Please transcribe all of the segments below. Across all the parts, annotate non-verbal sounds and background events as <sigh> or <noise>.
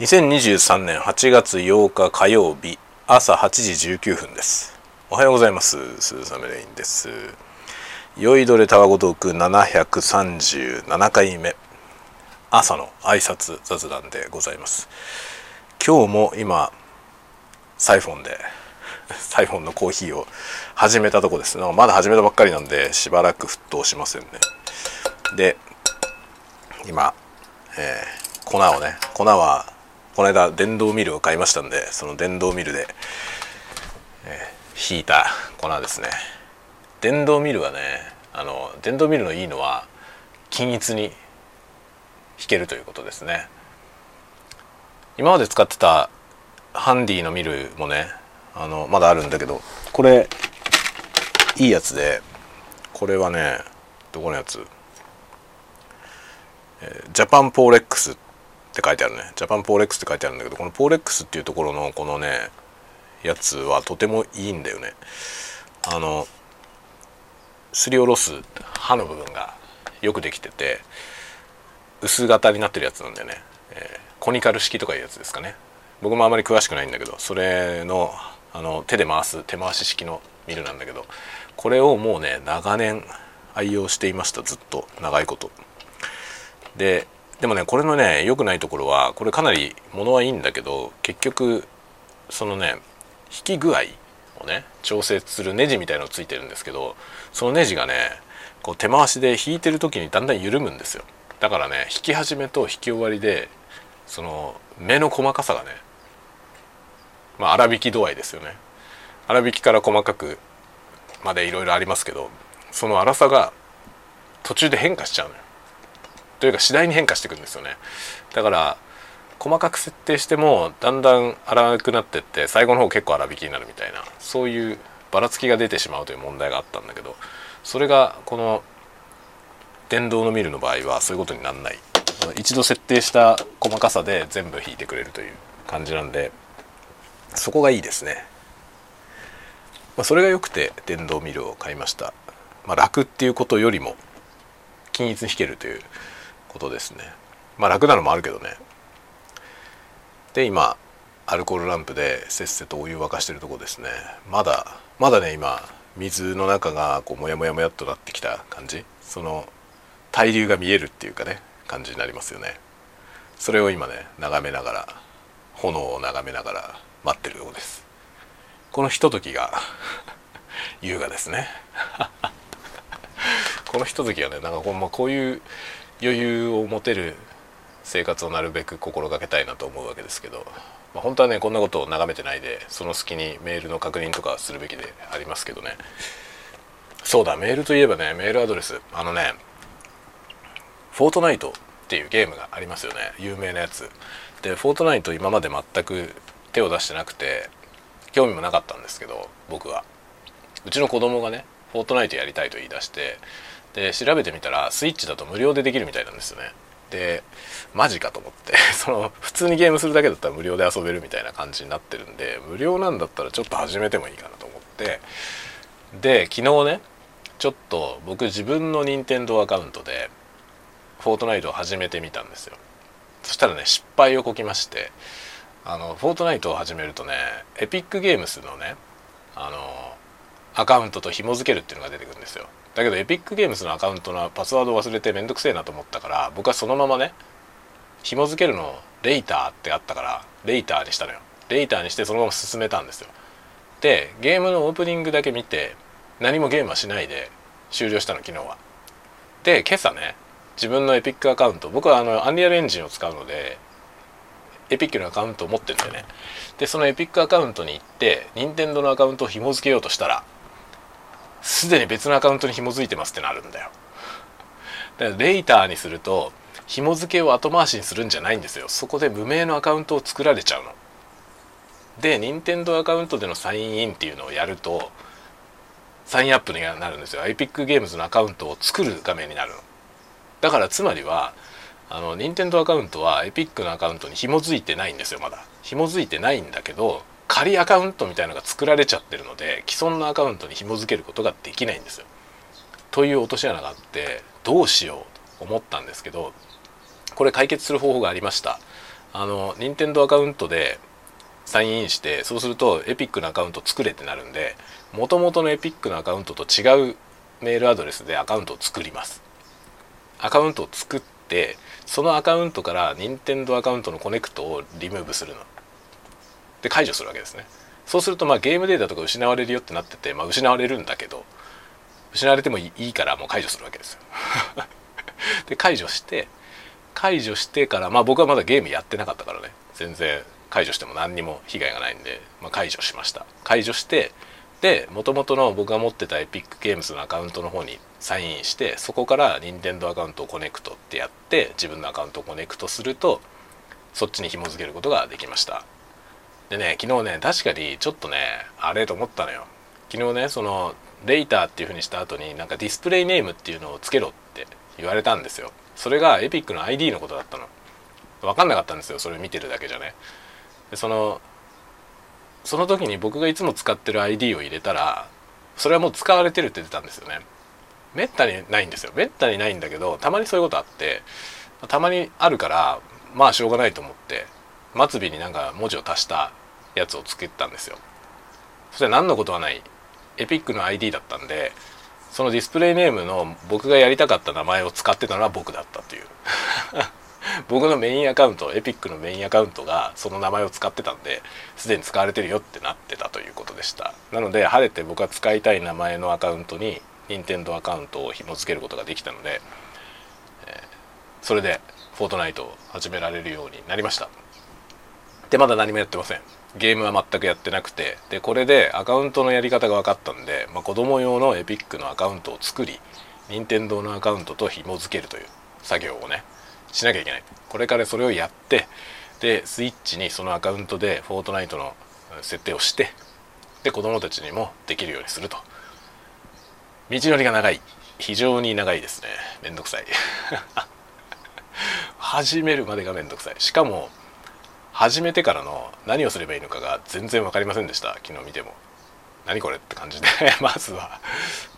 2023年8月8日火曜日朝8時19分です。おはようございます。スーサメレインです。酔いどれたわごトーク737回目。朝の挨拶雑談でございます。今日も今サイフォンで <laughs> サイフォンのコーヒーを始めたとこです。なまだ始めたばっかりなんでしばらく沸騰しませんね。で今、えー、粉をね粉はこの間電動ミルを買いましたんでその電動ミルで、えー、引いた粉ですね。電動ミルはねあの電動ミルのいいのは均一に引けるということですね。今まで使ってたハンディのミルもねあのまだあるんだけどこれいいやつでこれはねどこのやつ、ジャパンポーレックスっって書いてあるね。ジャパンポーレックスって書いてあるんだけどこのポーレックスっていうところのこのねやつはとてもいいんだよね。あのすりおろす刃の部分がよくできてて薄型になってるやつなんだよね、えー、コニカル式とかいうやつですかね。僕もあまり詳しくないんだけどそれのあの手で回す手回し式のミルなんだけどこれをもうね長年愛用していましたずっと。長いこと。ででもねこれのね良くないところはこれかなり物はいいんだけど結局そのね引き具合をね調整するネジみたいのついてるんですけどそのネジがねこう手回しで引いてる時にだんだん緩むんですよ。だからね引き始めと引き終わりでその目の細かさがねまあ粗引き度合いですよね。粗引きから細かくまでいろいろありますけどその粗さが途中で変化しちゃうのよ。というか次第に変化していくんですよね。だから細かく設定してもだんだん粗くなってって最後の方結構粗引きになるみたいなそういうばらつきが出てしまうという問題があったんだけどそれがこの電動のミルの場合はそういうことにならない。一度設定した細かさで全部引いてくれるという感じなんでそこがいいですね、まあ、それが良くて電動ミルを買いました、まあ、楽っていうことよりも均一に引けるということですね。まあ楽なのもあるけどね。で今アルコールランプでせっせとお湯沸かしてるとこですね。まだまだね今水の中がこうモヤモヤモヤっとなってきた感じ。その対流が見えるっていうかね感じになりますよね。それを今ね眺めながら炎を眺めながら待ってるとこです。このひとときが <laughs> 優雅ですね。<laughs> このひとときがねなんかこう,、まあ、こういう余裕を持てる生活をなるべく心がけたいなと思うわけですけど、まあ、本当はねこんなことを眺めてないでその隙にメールの確認とかするべきでありますけどね。そうだメールといえばねメールアドレス。あのねフォートナイトっていうゲームがありますよね。有名なやつ。でフォートナイト今まで全く手を出してなくて興味もなかったんですけど僕は。うちの子供がねフォートナイトやりたいと言い出してで調べてみたらスイッチだと無料でできるみたいなんですよね。でマジかと思って。<laughs> その普通にゲームするだけだったら無料で遊べるみたいな感じになってるんで無料なんだったらちょっと始めてもいいかなと思って。で昨日ねちょっと僕自分の任天堂アカウントでフォートナイトを始めてみたんですよ。そしたらね失敗をこきましてあのフォートナイトを始めるとねエピックゲームスのねあのアカウントと紐付けるっていうのが出てくるんですよ。だけどエピックゲームズのアカウントのパスワードを忘れてめんどくせえなと思ったから僕はそのままね紐付けるのレイターってあったからレイターにしたのよ。レイターにしてそのまま進めたんですよ。でゲームのオープニングだけ見て何もゲームはしないで終了したの昨日は。で今朝ね自分のエピックアカウント僕はあのアンリアルエンジンを使うのでエピックのアカウントを持ってるんだよね。でそのエピックアカウントに行って任天堂のアカウントを紐付けようとしたらすでに別のアカウントに紐づいてますってなるんだよ。だからレイターにすると紐付けを後回しにするんじゃないんですよ。そこで無名のアカウントを作られちゃうの。で任天堂アカウントでのサインインっていうのをやるとサインアップになるんですよ。iPic ゲームズのアカウントを作る画面になるの。だからつまりはあの任天堂アカウントは Epic のアカウントに紐づいてないんですよまだ。紐づいてないんだけど仮アカウントみたいなのが作られちゃってるので既存のアカウントに紐付けることができないんですよ。という落とし穴があってどうしようと思ったんですけどこれ解決する方法がありました。あの任天堂アカウントでサインインしてそうするとエピックのアカウント作れってなるんでもともとのエピックのアカウントと違うメールアドレスでアカウントを作りますアカウントを作ってそのアカウントから任天堂アカウントのコネクトをリムーブするので解除するわけですね。そうするとまあゲームデータとか失われるよってなってて、まあ、失われるんだけど失われてもいいからもう解除するわけですよ。<laughs> で解除して解除してからまあ僕はまだゲームやってなかったからね。全然解除しても何にも被害がないんで、まあ、解除しました。解除してでもともとの僕が持ってたエピックゲームズのアカウントの方にサインインしてそこから任天堂アカウントをコネクトってやって自分のアカウントをコネクトするとそっちに紐付けることができました。でね昨日ね確かにちょっとねあれと思ったのよ。昨日ねそのレイターっていう風にした後になんかディスプレイネームっていうのをつけろって言われたんですよ。それがエピックの ID のことだったの。分かんなかったんですよそれ見てるだけじゃね。でそのその時に僕がいつも使ってる ID を入れたらそれはもう使われてるって出たんですよね。めったにないんですよ。めったにないんだけどたまにそういうことあってたまにあるからまあしょうがないと思って。末尾になんか文字を足したやつを作ったんですよ。そしたら何のことはないエピックの ID だったんでそのディスプレイネームの僕がやりたかった名前を使ってたのは僕だったという。<laughs> 僕のメインアカウントエピックのメインアカウントがその名前を使ってたんですでに使われてるよってなってたということでした。なので晴れて僕が使いたい名前のアカウントに任天堂アカウントを紐付けることができたので、えー、それでフォートナイトを始められるようになりました。でまだ何もやってません。ゲームは全くやってなくて。でこれでアカウントのやり方が分かったんで、まあ、子供用のエピックのアカウントを作り任天堂のアカウントと紐付けるという作業をねしなきゃいけない。これからそれをやってでスイッチにそのアカウントでフォートナイトの設定をしてで子供たちにもできるようにすると。道のりが長い。非常に長いですね。めんどくさい。<laughs> 始めるまでがめんどくさい。しかも始めてからの何をすればいいのかが全然分かりませんでした。昨日見ても。何これって感じで。<laughs> まずは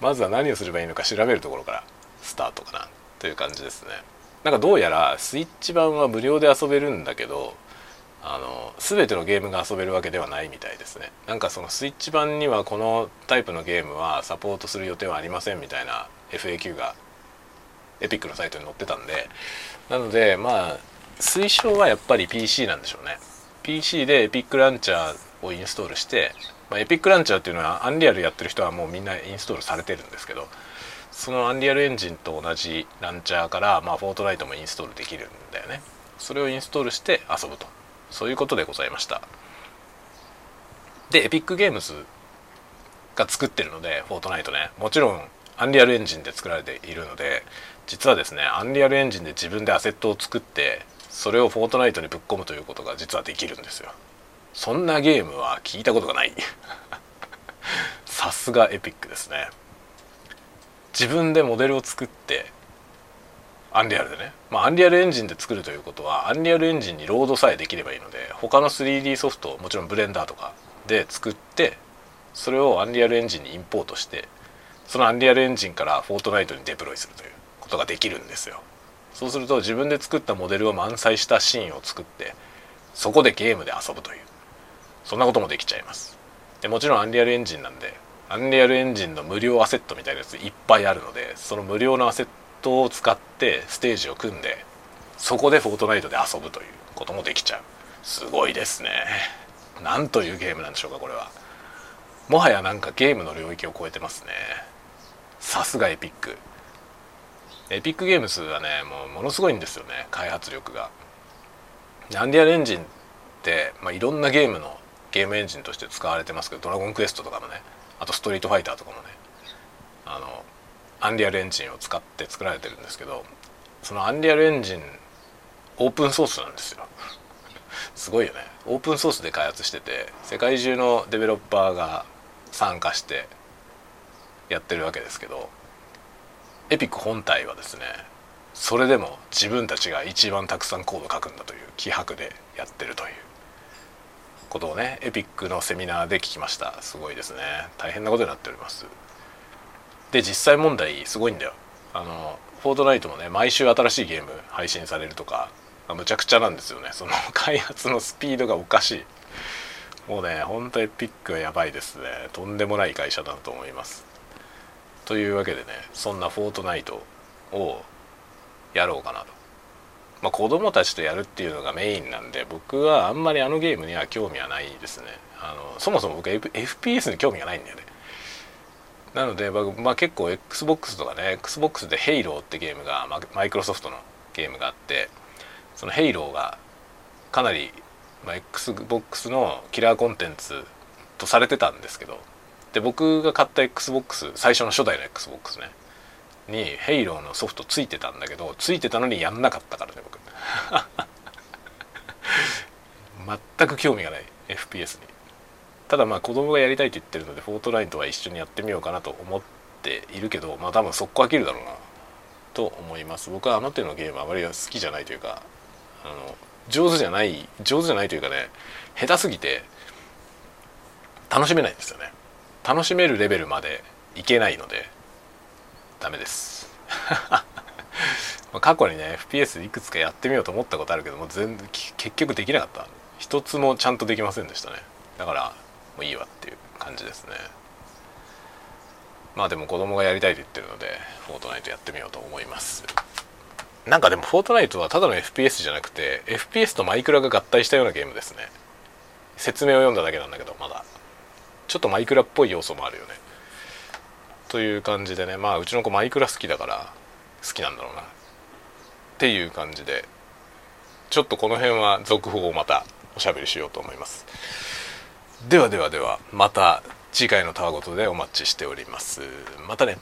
まずは何をすればいいのか調べるところからスタートかな。という感じですね。なんかどうやらスイッチ版は無料で遊べるんだけどあの全てのゲームが遊べるわけではないみたいですね。なんかそのスイッチ版にはこのタイプのゲームはサポートする予定はありませんみたいな FAQ がエピックのサイトに載ってたんで。なのでまあ推奨はやっぱり PC なんでしょうね。PC でエピックランチャーをインストールして、まあ、エピックランチャーっていうのはアンリアルやってる人はもうみんなインストールされてるんですけどそのアンリアルエンジンと同じランチャーから、まあ、フォートナイトもインストールできるんだよね。それをインストールして遊ぶと。そういうことでございました。でエピックゲームズが作ってるのでフォートナイトね。もちろんアンリアルエンジンで作られているので実はですねアンリアルエンジンで自分でアセットを作ってそれをフォートナイトにぶっ込むということが実はできるんですよ。そんなゲームは聞いたことがない。<laughs> さすがエピックですね。自分でモデルを作ってアンリアルでね、まあ、アンリアルエンジンで作るということはアンリアルエンジンにロードさえできればいいので他の 3D ソフトもちろんブレンダーとかで作ってそれをアンリアルエンジンにインポートしてそのアンリアルエンジンからフォートナイトにデプロイするということができるんですよ。そうすると自分で作ったモデルを満載したシーンを作ってそこでゲームで遊ぶという。そんなこともできちゃいます。でもちろんアンリアルエンジンなんでアンリアルエンジンの無料アセットみたいなやついっぱいあるのでその無料のアセットを使ってステージを組んでそこでフォートナイトで遊ぶということもできちゃう。すごいですね。なんというゲームなんでしょうかこれは。もはやなんかゲームの領域を超えてますね。さすがエピック。エピックゲームズはねもうものすごいんですよね開発力が。アンリアルエンジンって、まあ、いろんなゲームのゲームエンジンとして使われてますけど「ドラゴンクエスト」とかもねあとストリートファイターとかもねあのアンリアルエンジンを使って作られてるんですけどそのアンリアルエンジンオープンソースなんですよ。<laughs> すごいよね。オープンソースで開発してて世界中のデベロッパーが参加してやってるわけですけどエピック本体はですねそれでも自分たちが一番たくさんコード書くんだという気迫でやってるという。ことをねエピックのセミナーで聞きました。すごいですね。大変なことになっております。で実際問題すごいんだよ。あのフォートナイトもね毎週新しいゲーム配信されるとかむちゃくちゃなんですよね。その開発のスピードがおかしい。もうねほんとエピックはやばいですね。とんでもない会社だと思います。というわけでねそんなフォートナイトをやろうかなと。まあ子供たちとやるっていうのがメインなんで僕はあんまりあのゲームには興味はないですね。あのそもそも僕 FPS に興味がないんだよね。なので、まあ、結構 XBOX とかね XBOX で「ヘイローってゲームがマイクロソフトのゲームがあってその「ヘイローがかなり、まあ、XBOX のキラーコンテンツとされてたんですけどで僕が買った XBOX 最初の初代の XBOX ね。に「ヘイローのソフトついてたんだけどついてたのにやんなかったからね僕。<laughs> 全く興味がない FPS に。ただまあ子供がやりたいと言ってるのでフォートナイトは一緒にやってみようかなと思っているけどまあ多分速攻飽きるだろうなと思います。僕はあの手のゲームあまり好きじゃないというかあの上手じゃない上手じゃないというかね下手すぎて楽しめないんですよね。楽しめるレベルまでいけないのでダメです。<laughs> 過去にね FPS いくつかやってみようと思ったことあるけども全然結局できなかった。一つもちゃんとできませんでしたね。だからもういいわっていう感じですね。まあでも子供がやりたいと言ってるのでフォートナイトやってみようと思います。なんかでもフォートナイトはただの FPS じゃなくて FPS とマイクラが合体したようなゲームですね。説明を読んだだけなんだけどまだ。ちょっとマイクラっぽい要素もあるよね。という感じでね。まあうちの子マイクラ好きだから好きなんだろうな。っていう感じでちょっとこの辺は続報をまたおしゃべりしようと思います。ではではではまた次回のタワごとでお待ちしております。またね。